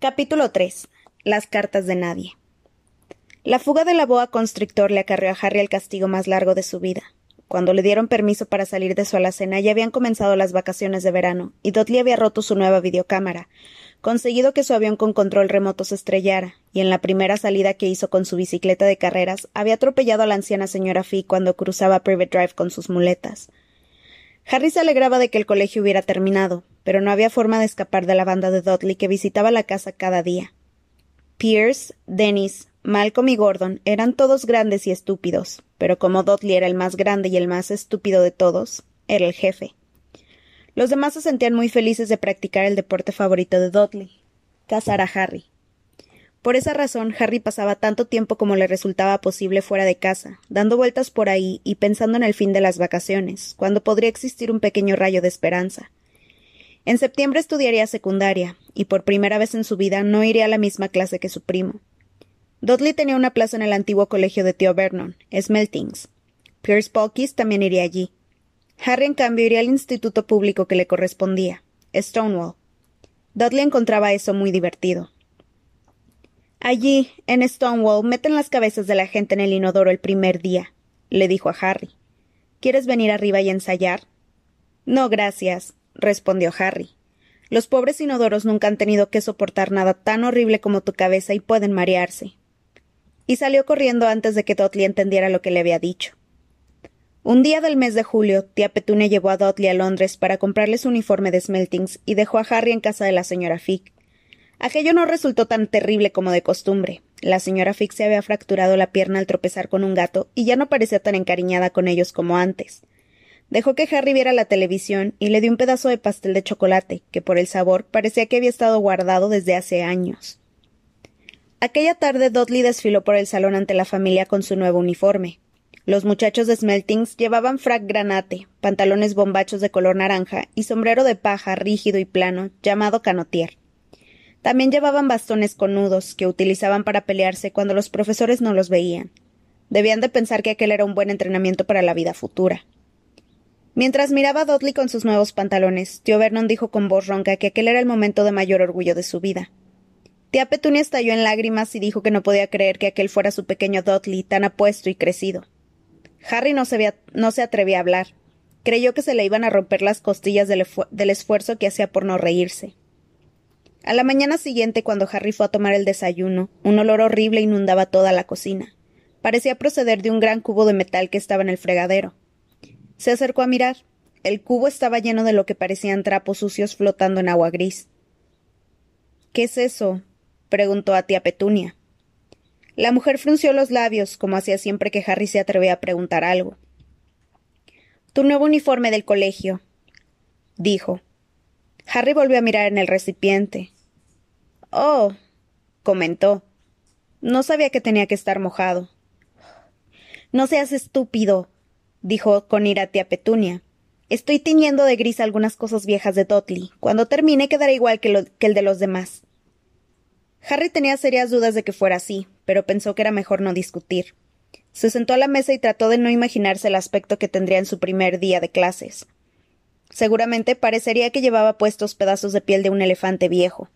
Capítulo 3. Las cartas de nadie. La fuga de la boa constrictor le acarreó a Harry el castigo más largo de su vida. Cuando le dieron permiso para salir de su alacena ya habían comenzado las vacaciones de verano, y Dudley había roto su nueva videocámara, conseguido que su avión con control remoto se estrellara, y en la primera salida que hizo con su bicicleta de carreras había atropellado a la anciana señora Fee cuando cruzaba Private Drive con sus muletas. Harry se alegraba de que el colegio hubiera terminado, pero no había forma de escapar de la banda de Dudley que visitaba la casa cada día. Pierce, Dennis, Malcolm y Gordon eran todos grandes y estúpidos, pero como Dudley era el más grande y el más estúpido de todos, era el jefe. Los demás se sentían muy felices de practicar el deporte favorito de Dudley, cazar a Harry. Por esa razón, Harry pasaba tanto tiempo como le resultaba posible fuera de casa, dando vueltas por ahí y pensando en el fin de las vacaciones, cuando podría existir un pequeño rayo de esperanza. En septiembre estudiaría secundaria, y por primera vez en su vida no iría a la misma clase que su primo. Dudley tenía una plaza en el antiguo colegio de tío Vernon, Smeltings. Pierce Polkis también iría allí. Harry, en cambio, iría al instituto público que le correspondía, Stonewall. Dudley encontraba eso muy divertido. Allí, en Stonewall, meten las cabezas de la gente en el inodoro el primer día, le dijo a Harry. ¿Quieres venir arriba y ensayar? No, gracias, respondió Harry. Los pobres inodoros nunca han tenido que soportar nada tan horrible como tu cabeza y pueden marearse. Y salió corriendo antes de que Dudley entendiera lo que le había dicho. Un día del mes de julio, tía Petunia llevó a Dudley a Londres para comprarle su uniforme de Smeltings y dejó a Harry en casa de la señora Fick. Aquello no resultó tan terrible como de costumbre. La señora Fix se había fracturado la pierna al tropezar con un gato y ya no parecía tan encariñada con ellos como antes. Dejó que Harry viera la televisión y le dio un pedazo de pastel de chocolate, que por el sabor parecía que había estado guardado desde hace años. Aquella tarde Dudley desfiló por el salón ante la familia con su nuevo uniforme. Los muchachos de Smeltings llevaban frac granate, pantalones bombachos de color naranja y sombrero de paja rígido y plano, llamado canotier. También llevaban bastones con nudos, que utilizaban para pelearse cuando los profesores no los veían. Debían de pensar que aquel era un buen entrenamiento para la vida futura. Mientras miraba a Dudley con sus nuevos pantalones, tío Vernon dijo con voz ronca que aquel era el momento de mayor orgullo de su vida. Tía Petunia estalló en lágrimas y dijo que no podía creer que aquel fuera su pequeño Dudley, tan apuesto y crecido. Harry no se, no se atrevía a hablar. Creyó que se le iban a romper las costillas del esfuerzo que hacía por no reírse. A la mañana siguiente, cuando Harry fue a tomar el desayuno, un olor horrible inundaba toda la cocina. Parecía proceder de un gran cubo de metal que estaba en el fregadero. Se acercó a mirar. El cubo estaba lleno de lo que parecían trapos sucios flotando en agua gris. ¿Qué es eso? preguntó a tía Petunia. La mujer frunció los labios, como hacía siempre que Harry se atrevía a preguntar algo. Tu nuevo uniforme del colegio, dijo. Harry volvió a mirar en el recipiente. Oh, comentó. No sabía que tenía que estar mojado. No seas estúpido, dijo con ira tía Petunia. Estoy tiñendo de gris algunas cosas viejas de Dudley. Cuando termine quedará igual que, que el de los demás. Harry tenía serias dudas de que fuera así, pero pensó que era mejor no discutir. Se sentó a la mesa y trató de no imaginarse el aspecto que tendría en su primer día de clases. Seguramente parecería que llevaba puestos pedazos de piel de un elefante viejo.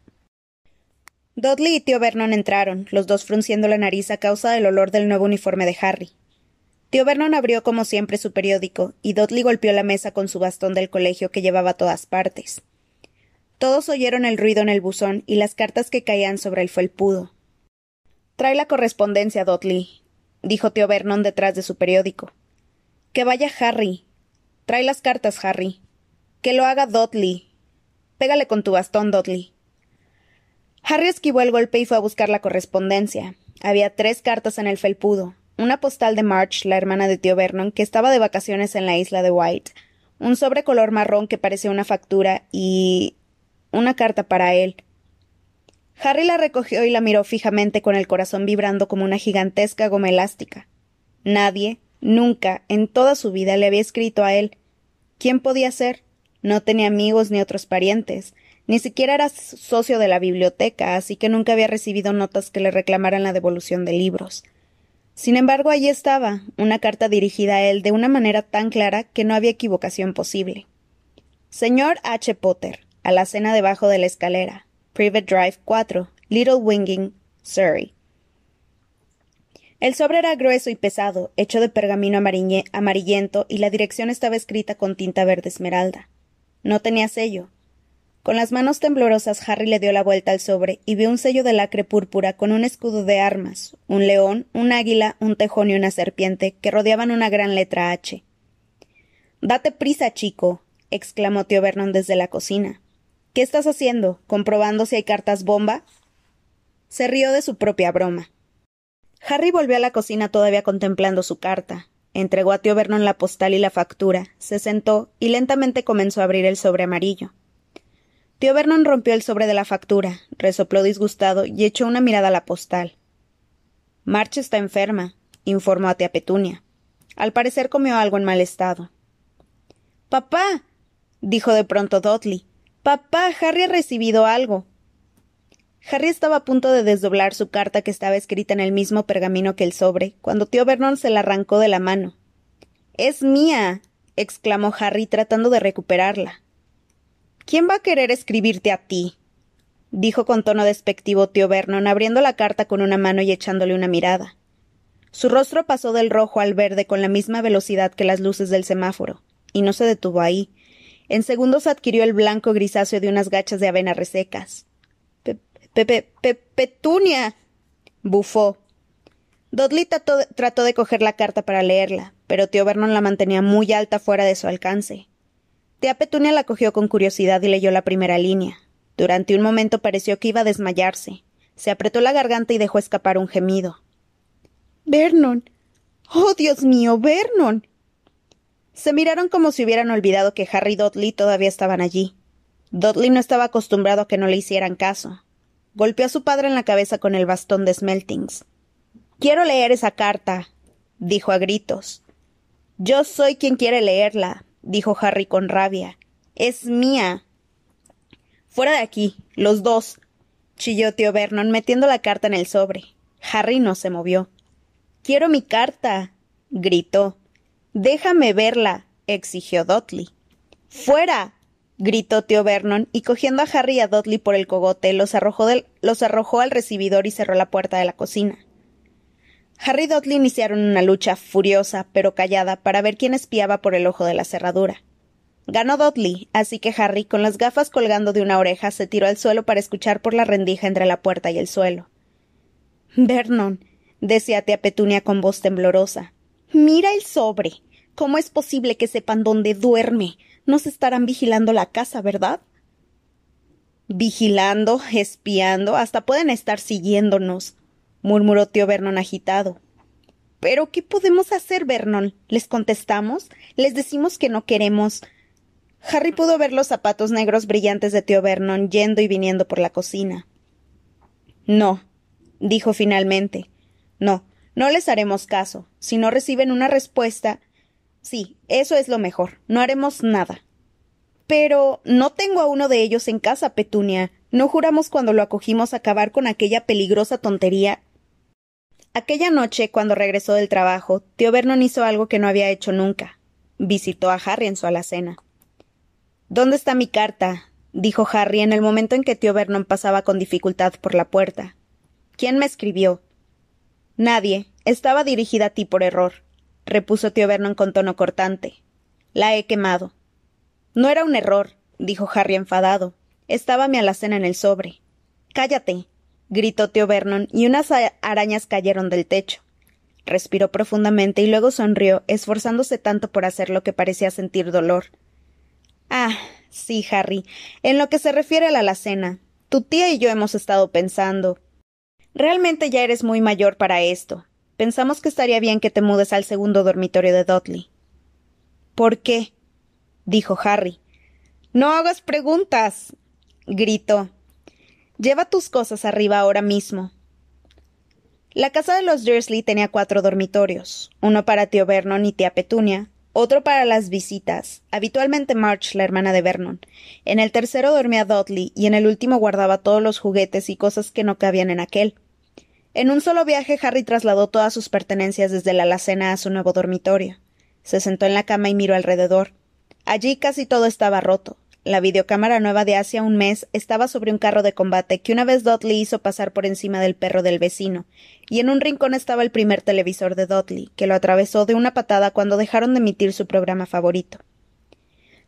Dudley y tío Vernon entraron, los dos frunciendo la nariz a causa del olor del nuevo uniforme de Harry. Tío Vernon abrió como siempre su periódico, y Dudley golpeó la mesa con su bastón del colegio que llevaba a todas partes. Todos oyeron el ruido en el buzón y las cartas que caían sobre el felpudo. Trae la correspondencia, Dudley, dijo tío Vernon detrás de su periódico. Que vaya Harry. Trae las cartas, Harry. Que lo haga Dudley. Pégale con tu bastón, Dudley. Harry esquivó el golpe y fue a buscar la correspondencia. Había tres cartas en el felpudo. Una postal de March, la hermana de tío Vernon, que estaba de vacaciones en la isla de White. Un sobre color marrón que parecía una factura y. una carta para él. Harry la recogió y la miró fijamente con el corazón vibrando como una gigantesca goma elástica. Nadie, nunca, en toda su vida le había escrito a él. ¿Quién podía ser? No tenía amigos ni otros parientes. Ni siquiera era socio de la biblioteca, así que nunca había recibido notas que le reclamaran la devolución de libros. Sin embargo, allí estaba, una carta dirigida a él de una manera tan clara que no había equivocación posible. Señor H. Potter, a la cena debajo de la escalera. Private Drive 4, Little Winging, Surrey. El sobre era grueso y pesado, hecho de pergamino amarillento, y la dirección estaba escrita con tinta verde esmeralda. No tenía sello. Con las manos temblorosas, Harry le dio la vuelta al sobre y vio un sello de lacre púrpura con un escudo de armas, un león, un águila, un tejón y una serpiente que rodeaban una gran letra H. Date prisa, chico, exclamó tío Vernon desde la cocina. ¿Qué estás haciendo? ¿Comprobando si hay cartas bomba? Se rió de su propia broma. Harry volvió a la cocina todavía contemplando su carta. Entregó a tío Vernon la postal y la factura, se sentó y lentamente comenzó a abrir el sobre amarillo. Tío Vernon rompió el sobre de la factura, resopló disgustado y echó una mirada a la postal. March está enferma, informó a tía Petunia. Al parecer comió algo en mal estado. Papá. dijo de pronto Dudley. Papá, Harry ha recibido algo. Harry estaba a punto de desdoblar su carta que estaba escrita en el mismo pergamino que el sobre, cuando tío Vernon se la arrancó de la mano. Es mía. exclamó Harry tratando de recuperarla. ¿Quién va a querer escribirte a ti? dijo con tono despectivo tío Vernon, abriendo la carta con una mano y echándole una mirada. Su rostro pasó del rojo al verde con la misma velocidad que las luces del semáforo, y no se detuvo ahí. En segundos adquirió el blanco grisáceo de unas gachas de avena resecas. Pepe, Petunia. bufó. Dudley trató de coger la carta para leerla, pero tío Vernon la mantenía muy alta fuera de su alcance. Tía Petunia la cogió con curiosidad y leyó la primera línea. Durante un momento pareció que iba a desmayarse. Se apretó la garganta y dejó escapar un gemido. Vernon. Oh, Dios mío, Vernon. Se miraron como si hubieran olvidado que Harry y Dudley todavía estaban allí. Dudley no estaba acostumbrado a que no le hicieran caso. Golpeó a su padre en la cabeza con el bastón de Smeltings. Quiero leer esa carta, dijo a gritos. Yo soy quien quiere leerla, dijo Harry con rabia. Es mía. Fuera de aquí, los dos, chilló tío Vernon metiendo la carta en el sobre. Harry no se movió. Quiero mi carta, gritó. Déjame verla, exigió Dudley. Fuera, gritó tío Vernon, y cogiendo a Harry y a Dudley por el cogote, los arrojó, los arrojó al recibidor y cerró la puerta de la cocina. Harry y Dudley iniciaron una lucha furiosa, pero callada, para ver quién espiaba por el ojo de la cerradura. Ganó Dudley, así que Harry, con las gafas colgando de una oreja, se tiró al suelo para escuchar por la rendija entre la puerta y el suelo. Vernon, decía tía Petunia con voz temblorosa. Mira el sobre. ¿Cómo es posible que sepan dónde duerme? Nos estarán vigilando la casa, ¿verdad? Vigilando, espiando, hasta pueden estar siguiéndonos, murmuró tío Vernon agitado. Pero ¿qué podemos hacer, Vernon? ¿Les contestamos? ¿Les decimos que no queremos? Harry pudo ver los zapatos negros brillantes de tío Vernon yendo y viniendo por la cocina. No, dijo finalmente. No, no les haremos caso. Si no reciben una respuesta, Sí, eso es lo mejor. No haremos nada. Pero no tengo a uno de ellos en casa, Petunia. ¿No juramos cuando lo acogimos acabar con aquella peligrosa tontería? Aquella noche, cuando regresó del trabajo, tío Vernon hizo algo que no había hecho nunca. Visitó a Harry en su alacena. ¿Dónde está mi carta? dijo Harry en el momento en que tío Vernon pasaba con dificultad por la puerta. ¿Quién me escribió? Nadie. Estaba dirigida a ti por error repuso tío Vernon con tono cortante. La he quemado. No era un error, dijo Harry enfadado. Estaba mi alacena en el sobre. Cállate, gritó tío Vernon, y unas arañas cayeron del techo. Respiró profundamente y luego sonrió, esforzándose tanto por hacer lo que parecía sentir dolor. Ah, sí, Harry. En lo que se refiere a la alacena, tu tía y yo hemos estado pensando. Realmente ya eres muy mayor para esto. Pensamos que estaría bien que te mudes al segundo dormitorio de Dudley. ¿Por qué? dijo Harry. No hagas preguntas. gritó. Lleva tus cosas arriba ahora mismo. La casa de los Dursley tenía cuatro dormitorios, uno para tío Vernon y tía Petunia, otro para las visitas, habitualmente March, la hermana de Vernon. En el tercero dormía Dudley y en el último guardaba todos los juguetes y cosas que no cabían en aquel. En un solo viaje, Harry trasladó todas sus pertenencias desde la alacena a su nuevo dormitorio. Se sentó en la cama y miró alrededor. Allí casi todo estaba roto. La videocámara nueva de hace un mes estaba sobre un carro de combate que una vez Dudley hizo pasar por encima del perro del vecino, y en un rincón estaba el primer televisor de Dudley, que lo atravesó de una patada cuando dejaron de emitir su programa favorito.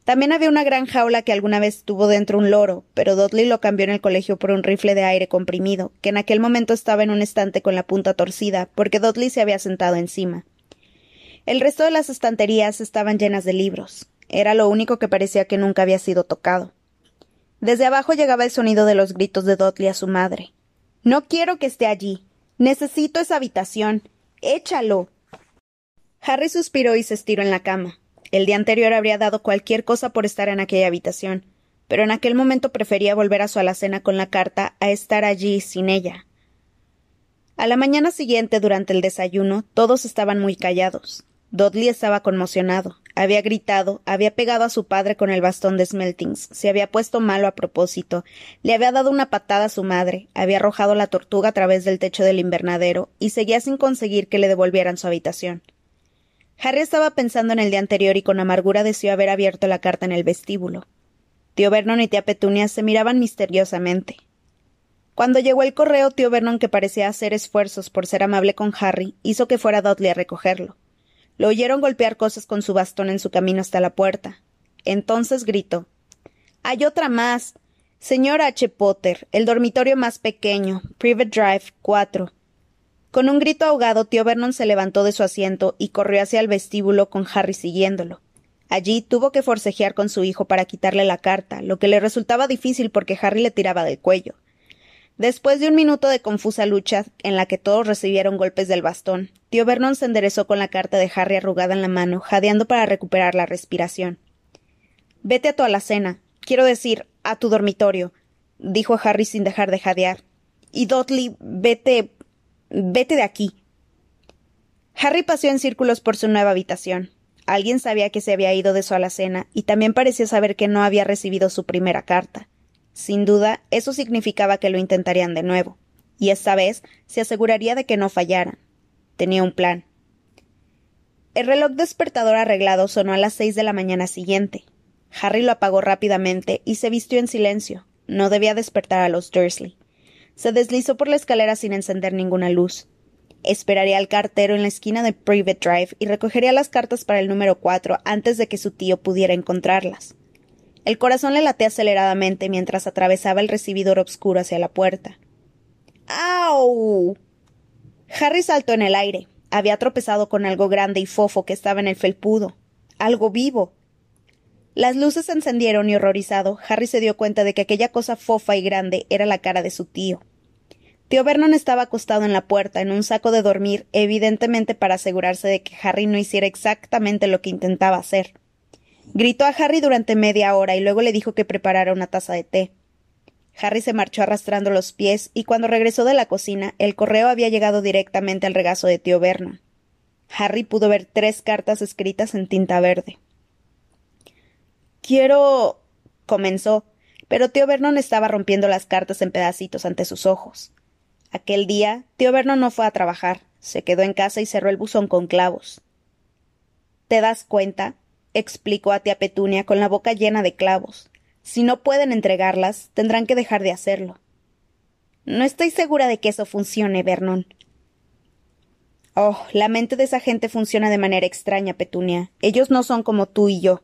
También había una gran jaula que alguna vez tuvo dentro un loro, pero Dudley lo cambió en el colegio por un rifle de aire comprimido, que en aquel momento estaba en un estante con la punta torcida, porque Dudley se había sentado encima. El resto de las estanterías estaban llenas de libros. Era lo único que parecía que nunca había sido tocado. Desde abajo llegaba el sonido de los gritos de Dudley a su madre. No quiero que esté allí. Necesito esa habitación. Échalo. Harry suspiró y se estiró en la cama. El día anterior habría dado cualquier cosa por estar en aquella habitación, pero en aquel momento prefería volver a su alacena con la carta a estar allí sin ella. A la mañana siguiente, durante el desayuno, todos estaban muy callados. Dudley estaba conmocionado. Había gritado, había pegado a su padre con el bastón de Smeltings, se había puesto malo a propósito, le había dado una patada a su madre, había arrojado la tortuga a través del techo del invernadero y seguía sin conseguir que le devolvieran su habitación. Harry estaba pensando en el día anterior y con amargura deseó haber abierto la carta en el vestíbulo. Tío Vernon y tía Petunia se miraban misteriosamente. Cuando llegó el correo, tío Vernon, que parecía hacer esfuerzos por ser amable con Harry, hizo que fuera Dudley a recogerlo. Lo oyeron golpear cosas con su bastón en su camino hasta la puerta. Entonces gritó Hay otra más. Señor H. Potter, el dormitorio más pequeño, Private Drive, cuatro. Con un grito ahogado, tío Vernon se levantó de su asiento y corrió hacia el vestíbulo con Harry siguiéndolo. Allí tuvo que forcejear con su hijo para quitarle la carta, lo que le resultaba difícil porque Harry le tiraba del cuello. Después de un minuto de confusa lucha, en la que todos recibieron golpes del bastón, tío Vernon se enderezó con la carta de Harry arrugada en la mano, jadeando para recuperar la respiración. Vete a tu alacena, quiero decir, a tu dormitorio, dijo Harry sin dejar de jadear. Y Dudley, vete. vete de aquí. Harry paseó en círculos por su nueva habitación. Alguien sabía que se había ido de su alacena y también parecía saber que no había recibido su primera carta. Sin duda, eso significaba que lo intentarían de nuevo, y esta vez se aseguraría de que no fallaran. Tenía un plan. El reloj despertador arreglado sonó a las seis de la mañana siguiente. Harry lo apagó rápidamente y se vistió en silencio. No debía despertar a los Dursley. Se deslizó por la escalera sin encender ninguna luz. Esperaría al cartero en la esquina de Private Drive y recogería las cartas para el número cuatro antes de que su tío pudiera encontrarlas. El corazón le latea aceleradamente mientras atravesaba el recibidor oscuro hacia la puerta. ¡Au! Harry saltó en el aire. Había tropezado con algo grande y fofo que estaba en el felpudo. Algo vivo. Las luces se encendieron y horrorizado, Harry se dio cuenta de que aquella cosa fofa y grande era la cara de su tío. Tío Vernon estaba acostado en la puerta, en un saco de dormir, evidentemente para asegurarse de que Harry no hiciera exactamente lo que intentaba hacer. Gritó a Harry durante media hora y luego le dijo que preparara una taza de té. Harry se marchó arrastrando los pies y cuando regresó de la cocina el correo había llegado directamente al regazo de tío Vernon. Harry pudo ver tres cartas escritas en tinta verde. Quiero. comenzó, pero tío Vernon estaba rompiendo las cartas en pedacitos ante sus ojos. Aquel día, tío Vernon no fue a trabajar, se quedó en casa y cerró el buzón con clavos. ¿Te das cuenta? Explicó a tía Petunia con la boca llena de clavos. Si no pueden entregarlas, tendrán que dejar de hacerlo. No estoy segura de que eso funcione, Vernon. Oh, la mente de esa gente funciona de manera extraña, Petunia. Ellos no son como tú y yo,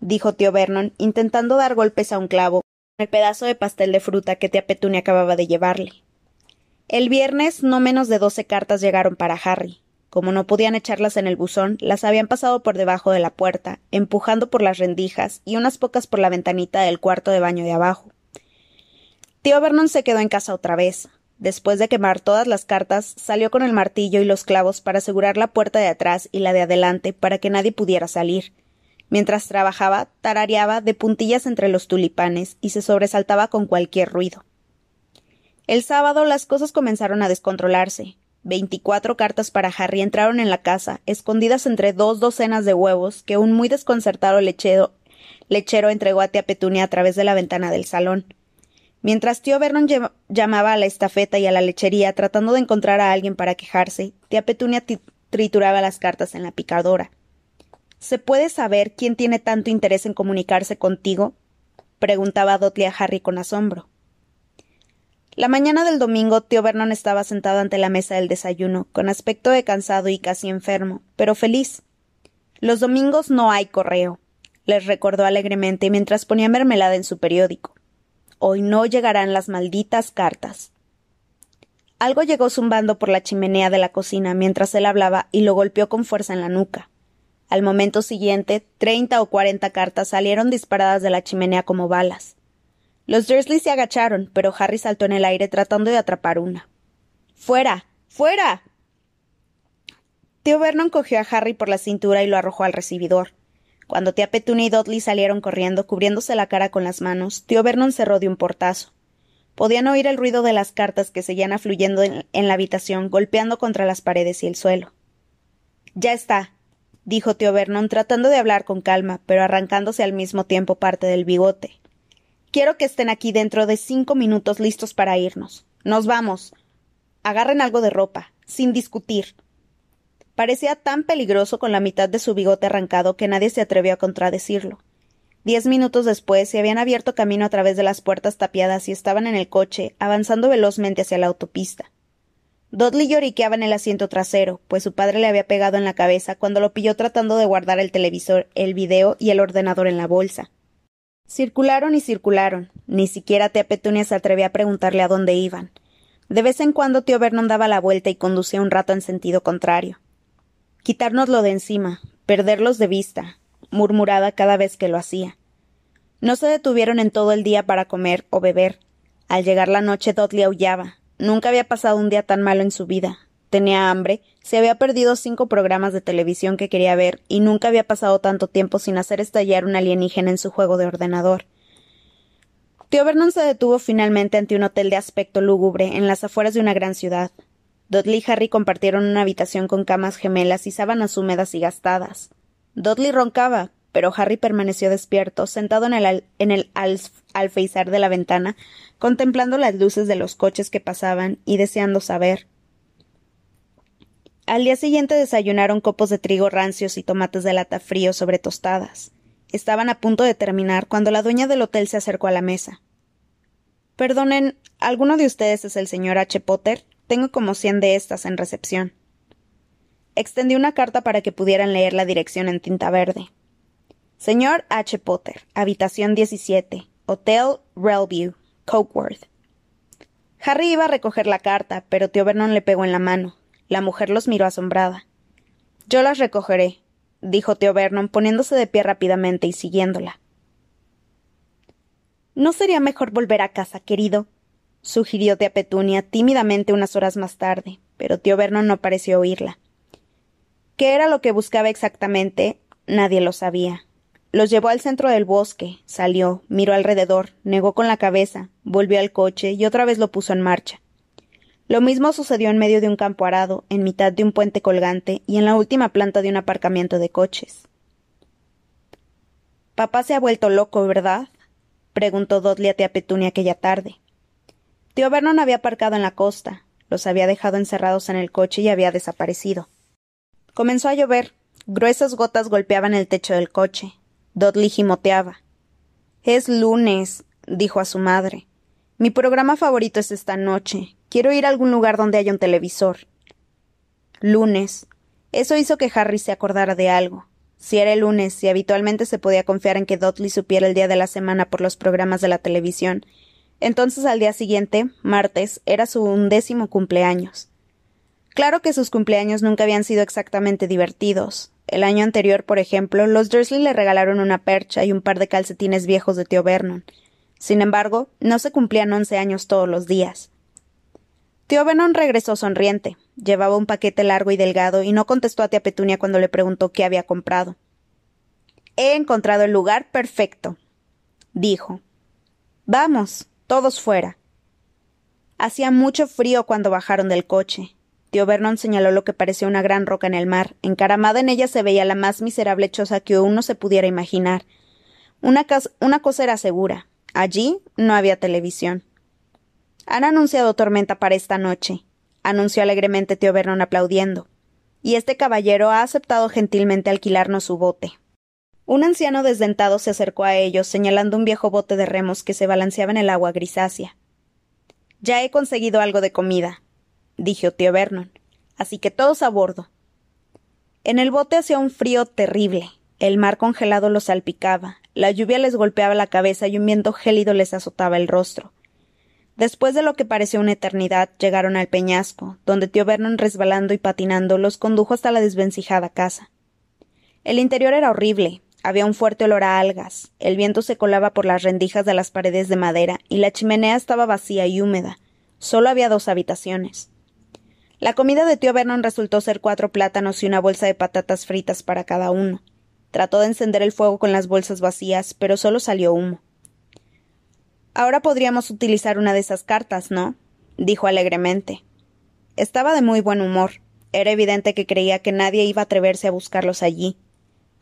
dijo tío Vernon, intentando dar golpes a un clavo el pedazo de pastel de fruta que tía Petunia acababa de llevarle. El viernes no menos de doce cartas llegaron para Harry. Como no podían echarlas en el buzón, las habían pasado por debajo de la puerta, empujando por las rendijas y unas pocas por la ventanita del cuarto de baño de abajo. Tío Vernon se quedó en casa otra vez. Después de quemar todas las cartas, salió con el martillo y los clavos para asegurar la puerta de atrás y la de adelante para que nadie pudiera salir. Mientras trabajaba, tarareaba de puntillas entre los tulipanes y se sobresaltaba con cualquier ruido. El sábado las cosas comenzaron a descontrolarse. Veinticuatro cartas para Harry entraron en la casa, escondidas entre dos docenas de huevos que un muy desconcertado lechero, entregó a tía Petunia a través de la ventana del salón. Mientras tío Vernon llamaba a la estafeta y a la lechería tratando de encontrar a alguien para quejarse, tía Petunia trituraba las cartas en la picadora. ¿Se puede saber quién tiene tanto interés en comunicarse contigo? preguntaba Dudley a Harry con asombro. La mañana del domingo, tío Vernon estaba sentado ante la mesa del desayuno, con aspecto de cansado y casi enfermo, pero feliz. Los domingos no hay correo, les recordó alegremente mientras ponía mermelada en su periódico. Hoy no llegarán las malditas cartas. Algo llegó zumbando por la chimenea de la cocina mientras él hablaba y lo golpeó con fuerza en la nuca. Al momento siguiente, treinta o cuarenta cartas salieron disparadas de la chimenea como balas. Los Dursley se agacharon, pero Harry saltó en el aire tratando de atrapar una. ¡Fuera! ¡Fuera! Tío Vernon cogió a Harry por la cintura y lo arrojó al recibidor. Cuando tía Petunia y Dudley salieron corriendo, cubriéndose la cara con las manos, tío Vernon cerró de un portazo. Podían oír el ruido de las cartas que seguían afluyendo en, en la habitación, golpeando contra las paredes y el suelo. Ya está, dijo tío Vernon, tratando de hablar con calma, pero arrancándose al mismo tiempo parte del bigote. Quiero que estén aquí dentro de cinco minutos listos para irnos. Nos vamos. Agarren algo de ropa, sin discutir. Parecía tan peligroso con la mitad de su bigote arrancado que nadie se atrevió a contradecirlo. Diez minutos después se habían abierto camino a través de las puertas tapiadas y estaban en el coche, avanzando velozmente hacia la autopista. Dudley lloriqueaba en el asiento trasero, pues su padre le había pegado en la cabeza cuando lo pilló tratando de guardar el televisor, el video y el ordenador en la bolsa. Circularon y circularon. Ni siquiera tía Petunia se atrevía a preguntarle a dónde iban. De vez en cuando tío Vernon daba la vuelta y conducía un rato en sentido contrario. Quitárnoslo de encima, perderlos de vista, murmuraba cada vez que lo hacía. No se detuvieron en todo el día para comer o beber. Al llegar la noche Dudley aullaba. Nunca había pasado un día tan malo en su vida. Tenía hambre, se había perdido cinco programas de televisión que quería ver y nunca había pasado tanto tiempo sin hacer estallar un alienígena en su juego de ordenador. Tío Vernon se detuvo finalmente ante un hotel de aspecto lúgubre en las afueras de una gran ciudad. Dudley y Harry compartieron una habitación con camas gemelas y sábanas húmedas y gastadas. Dudley roncaba, pero Harry permaneció despierto, sentado en el, en el alfeizar de la ventana, contemplando las luces de los coches que pasaban y deseando saber, al día siguiente desayunaron copos de trigo rancios y tomates de lata fríos sobre tostadas. Estaban a punto de terminar cuando la dueña del hotel se acercó a la mesa. Perdonen, ¿alguno de ustedes es el señor H. Potter? Tengo como cien de estas en recepción. Extendí una carta para que pudieran leer la dirección en tinta verde. Señor H. Potter, habitación 17, Hotel Relview, Cokeworth. Harry iba a recoger la carta, pero tío Vernon le pegó en la mano. La mujer los miró asombrada. Yo las recogeré, dijo tío Vernon, poniéndose de pie rápidamente y siguiéndola. ¿No sería mejor volver a casa, querido? sugirió tía Petunia tímidamente unas horas más tarde, pero tío Vernon no pareció oírla. ¿Qué era lo que buscaba exactamente? Nadie lo sabía. Los llevó al centro del bosque, salió, miró alrededor, negó con la cabeza, volvió al coche y otra vez lo puso en marcha. Lo mismo sucedió en medio de un campo arado, en mitad de un puente colgante y en la última planta de un aparcamiento de coches. Papá se ha vuelto loco, ¿verdad? preguntó Dudley a tía Petunia aquella tarde. Tío Vernon había aparcado en la costa, los había dejado encerrados en el coche y había desaparecido. Comenzó a llover. Gruesas gotas golpeaban el techo del coche. Dudley gimoteaba. Es lunes, dijo a su madre. Mi programa favorito es esta noche. Quiero ir a algún lugar donde haya un televisor. Lunes. Eso hizo que Harry se acordara de algo. Si era el lunes, si habitualmente se podía confiar en que Dudley supiera el día de la semana por los programas de la televisión, entonces al día siguiente, martes, era su undécimo cumpleaños. Claro que sus cumpleaños nunca habían sido exactamente divertidos. El año anterior, por ejemplo, los Dursley le regalaron una percha y un par de calcetines viejos de tío Vernon. Sin embargo, no se cumplían once años todos los días. Tío Vernon regresó sonriente. Llevaba un paquete largo y delgado y no contestó a tía Petunia cuando le preguntó qué había comprado. He encontrado el lugar perfecto, dijo. Vamos, todos fuera. Hacía mucho frío cuando bajaron del coche. Tío Vernon señaló lo que parecía una gran roca en el mar. Encaramada en ella se veía la más miserable choza que uno se pudiera imaginar. Una, una cosa era segura. Allí no había televisión. Han anunciado tormenta para esta noche, anunció alegremente tío Vernon aplaudiendo. Y este caballero ha aceptado gentilmente alquilarnos su bote. Un anciano desdentado se acercó a ellos, señalando un viejo bote de remos que se balanceaba en el agua grisácea. Ya he conseguido algo de comida, dijo tío Vernon, así que todos a bordo. En el bote hacía un frío terrible. El mar congelado los salpicaba, la lluvia les golpeaba la cabeza y un viento gélido les azotaba el rostro. Después de lo que pareció una eternidad, llegaron al peñasco, donde tío Vernon, resbalando y patinando, los condujo hasta la desvencijada casa. El interior era horrible, había un fuerte olor a algas, el viento se colaba por las rendijas de las paredes de madera y la chimenea estaba vacía y húmeda. Solo había dos habitaciones. La comida de tío Vernon resultó ser cuatro plátanos y una bolsa de patatas fritas para cada uno. Trató de encender el fuego con las bolsas vacías, pero solo salió humo. Ahora podríamos utilizar una de esas cartas, ¿no? dijo alegremente. Estaba de muy buen humor. Era evidente que creía que nadie iba a atreverse a buscarlos allí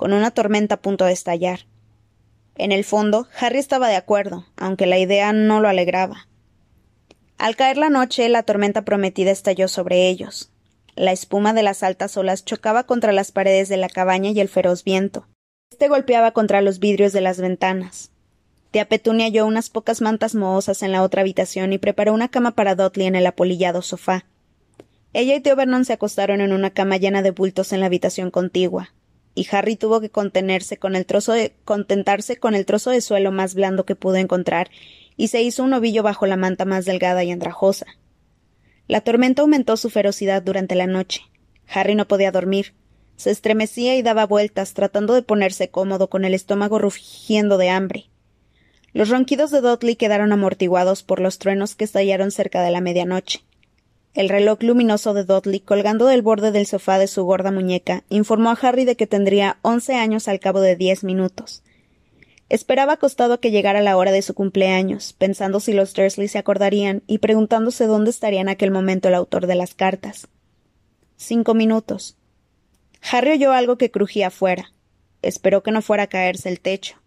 con una tormenta a punto de estallar. En el fondo, Harry estaba de acuerdo, aunque la idea no lo alegraba. Al caer la noche, la tormenta prometida estalló sobre ellos. La espuma de las altas olas chocaba contra las paredes de la cabaña y el feroz viento. Este golpeaba contra los vidrios de las ventanas. Tía Petunia halló unas pocas mantas mohosas en la otra habitación y preparó una cama para Dudley en el apolillado sofá. Ella y tío Vernon se acostaron en una cama llena de bultos en la habitación contigua y Harry tuvo que contenerse con el trozo de, contentarse con el trozo de suelo más blando que pudo encontrar, y se hizo un ovillo bajo la manta más delgada y andrajosa. La tormenta aumentó su ferocidad durante la noche. Harry no podía dormir. Se estremecía y daba vueltas, tratando de ponerse cómodo con el estómago rugiendo de hambre. Los ronquidos de Dudley quedaron amortiguados por los truenos que estallaron cerca de la medianoche. El reloj luminoso de Dudley, colgando del borde del sofá de su gorda muñeca, informó a Harry de que tendría once años al cabo de diez minutos. Esperaba acostado a que llegara la hora de su cumpleaños, pensando si los Dursley se acordarían y preguntándose dónde estaría en aquel momento el autor de las cartas. Cinco minutos. Harry oyó algo que crujía afuera. Esperó que no fuera a caerse el techo,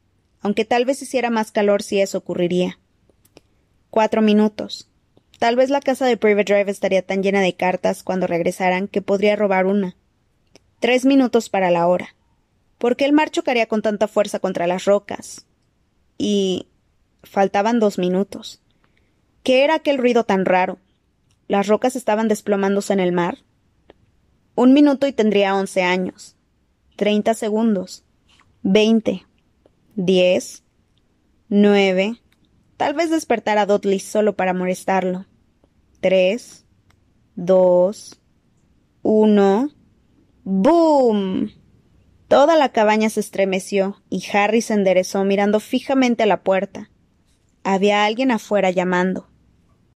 aunque tal vez hiciera más calor si eso ocurriría. Cuatro minutos. Tal vez la casa de Private Drive estaría tan llena de cartas cuando regresaran que podría robar una. Tres minutos para la hora. ¿Por qué el mar chocaría con tanta fuerza contra las rocas? Y. faltaban dos minutos. ¿Qué era aquel ruido tan raro? ¿Las rocas estaban desplomándose en el mar? Un minuto y tendría once años. Treinta segundos. Veinte. Diez. Nueve. Tal vez despertar a Dudley solo para molestarlo. Tres, dos, uno. ¡Boom! Toda la cabaña se estremeció y Harry se enderezó mirando fijamente a la puerta. Había alguien afuera llamando.